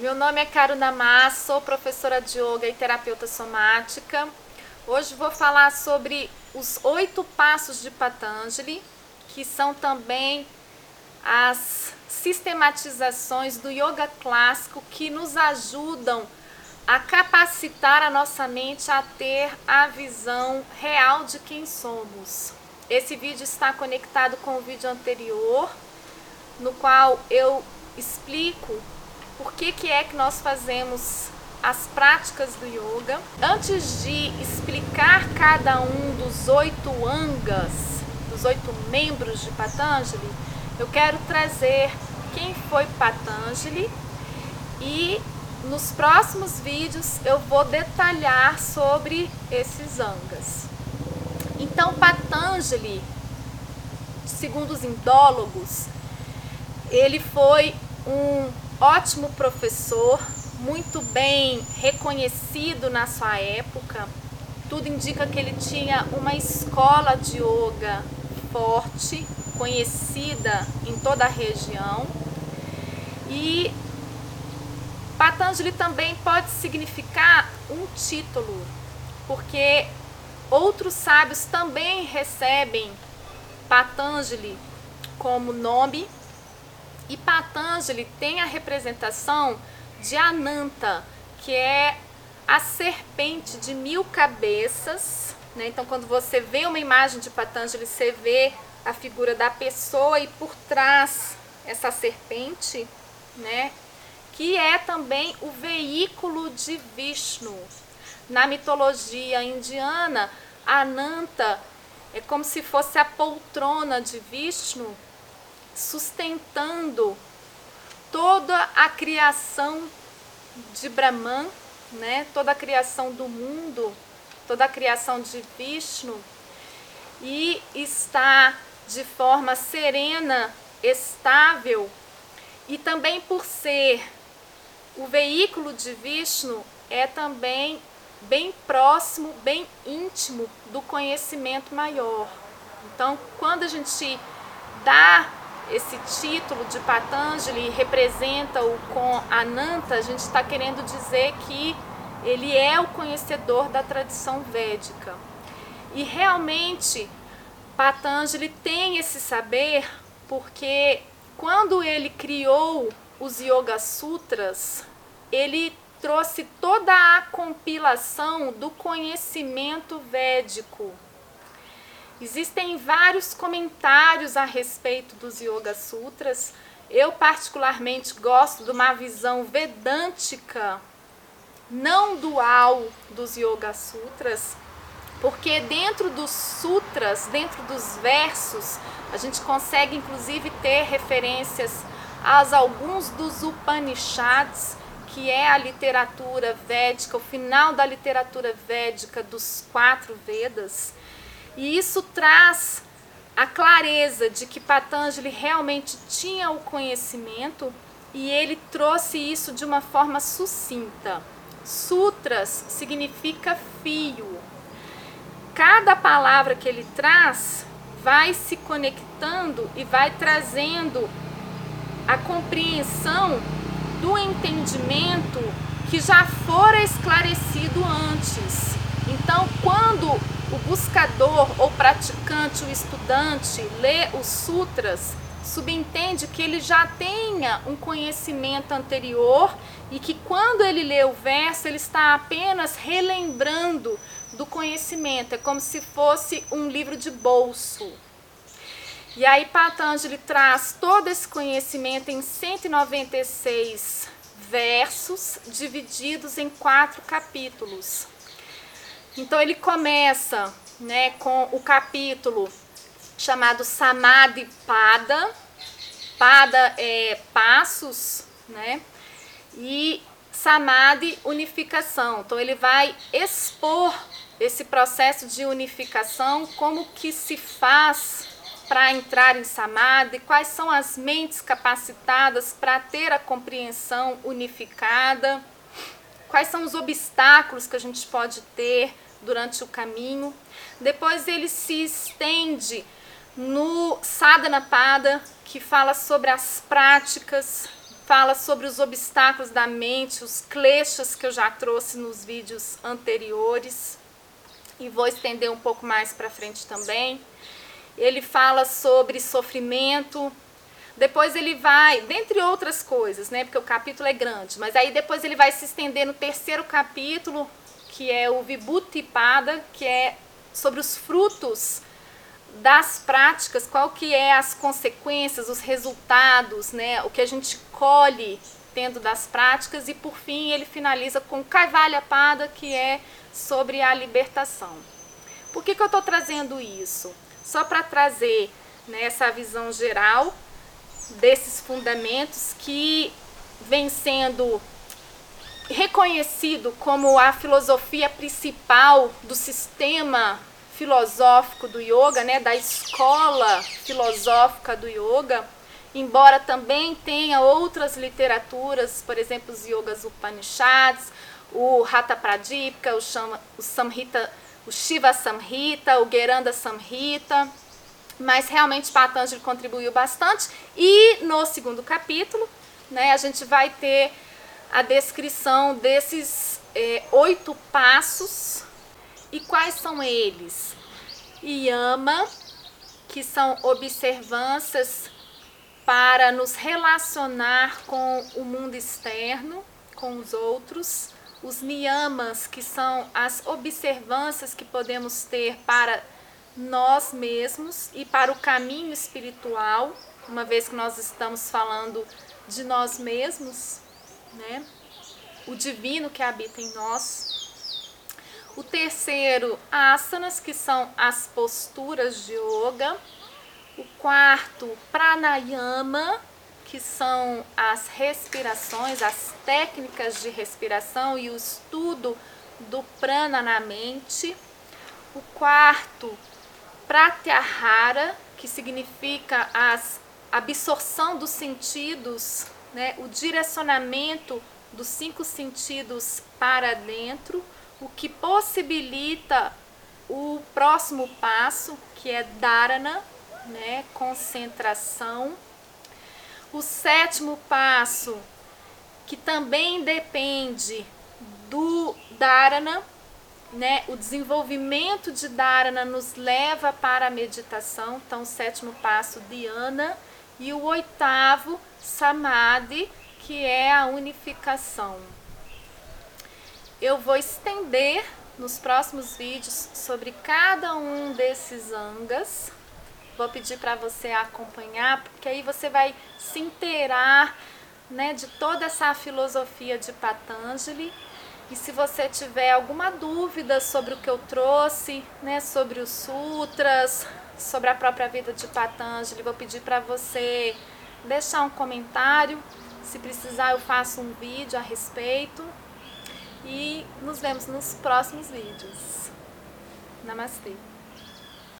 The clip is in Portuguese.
Meu nome é Karuna Mas, sou professora de yoga e terapeuta somática. Hoje vou falar sobre os oito passos de Patanjali, que são também as sistematizações do yoga clássico que nos ajudam a capacitar a nossa mente a ter a visão real de quem somos. Esse vídeo está conectado com o vídeo anterior, no qual eu explico por que, que é que nós fazemos as práticas do yoga. Antes de explicar cada um dos oito angas, dos oito membros de Patanjali, eu quero trazer quem foi Patanjali e nos próximos vídeos eu vou detalhar sobre esses angas. Então, Patanjali, segundo os indólogos, ele foi um ótimo professor, muito bem reconhecido na sua época. Tudo indica que ele tinha uma escola de yoga forte, conhecida em toda a região. E Patanjali também pode significar um título, porque outros sábios também recebem Patanjali como nome e Patanjali tem a representação de Ananta, que é a serpente de mil cabeças. Né? Então, quando você vê uma imagem de Patanjali, você vê a figura da pessoa e por trás essa serpente, né? que é também o veículo de Vishnu. Na mitologia indiana, Ananta é como se fosse a poltrona de Vishnu sustentando toda a criação de Brahman, né? toda a criação do mundo, toda a criação de Vishnu, e está de forma serena, estável, e também por ser o veículo de Vishnu, é também bem próximo, bem íntimo do conhecimento maior. Então, quando a gente dá esse título de Patanjali representa-o com Ananta, a gente está querendo dizer que ele é o conhecedor da tradição védica. E realmente Patanjali tem esse saber porque quando ele criou os Yoga Sutras, ele trouxe toda a compilação do conhecimento védico Existem vários comentários a respeito dos Yoga Sutras. Eu, particularmente, gosto de uma visão vedântica, não dual dos Yoga Sutras, porque dentro dos sutras, dentro dos versos, a gente consegue inclusive ter referências a alguns dos Upanishads, que é a literatura védica, o final da literatura védica dos quatro Vedas. E isso traz a clareza de que Patanjali realmente tinha o conhecimento e ele trouxe isso de uma forma sucinta. Sutras significa fio. Cada palavra que ele traz vai se conectando e vai trazendo a compreensão do entendimento que já fora esclarecido antes. Então, quando o buscador ou praticante, o estudante, lê os sutras, subentende que ele já tenha um conhecimento anterior e que quando ele lê o verso, ele está apenas relembrando do conhecimento. É como se fosse um livro de bolso. E aí Patanjali traz todo esse conhecimento em 196 versos, divididos em quatro capítulos. Então ele começa né, com o capítulo chamado Samadhi Pada. Pada é passos, né? E Samadhi unificação. Então ele vai expor esse processo de unificação, como que se faz para entrar em Samadhi, quais são as mentes capacitadas para ter a compreensão unificada, quais são os obstáculos que a gente pode ter durante o caminho. Depois ele se estende no Sadhana Pada, que fala sobre as práticas fala sobre os obstáculos da mente, os kleshas que eu já trouxe nos vídeos anteriores e vou estender um pouco mais para frente também. Ele fala sobre sofrimento. Depois ele vai, dentre outras coisas, né? Porque o capítulo é grande, mas aí depois ele vai se estender no terceiro capítulo, que é o Vibhutipada, que é sobre os frutos das práticas, qual que é as consequências, os resultados, né, o que a gente colhe tendo das práticas e por fim ele finaliza com Kaivalya Pada, que é sobre a libertação. Por que, que eu estou trazendo isso? Só para trazer né, essa visão geral desses fundamentos que vem sendo reconhecido como a filosofia principal do sistema filosófico do yoga, né, da escola filosófica do yoga, embora também tenha outras literaturas, por exemplo, os Yogas Upanishads, o Hatha Pradipika, o, Shama, o Samhita, o Shiva Samhita, o Geranda Samhita, mas realmente Patanjali contribuiu bastante. E no segundo capítulo, né, a gente vai ter a descrição desses é, oito passos e quais são eles? Yama, que são observâncias para nos relacionar com o mundo externo, com os outros. Os niyamas, que são as observâncias que podemos ter para nós mesmos e para o caminho espiritual, uma vez que nós estamos falando de nós mesmos, né? O divino que habita em nós. O terceiro, asanas, que são as posturas de yoga. O quarto, pranayama, que são as respirações, as técnicas de respiração e o estudo do prana na mente. O quarto, pratyahara, que significa a absorção dos sentidos, né, o direcionamento dos cinco sentidos para dentro o que possibilita o próximo passo, que é dharana, né, concentração. O sétimo passo, que também depende do dharana, né, o desenvolvimento de dharana nos leva para a meditação, então o sétimo passo dhyana e o oitavo samadhi, que é a unificação. Eu vou estender nos próximos vídeos sobre cada um desses angas. Vou pedir para você acompanhar, porque aí você vai se inteirar né, de toda essa filosofia de Patanjali. E se você tiver alguma dúvida sobre o que eu trouxe, né, sobre os sutras, sobre a própria vida de Patanjali, vou pedir para você deixar um comentário. Se precisar, eu faço um vídeo a respeito. E nos vemos nos próximos vídeos. Namastê!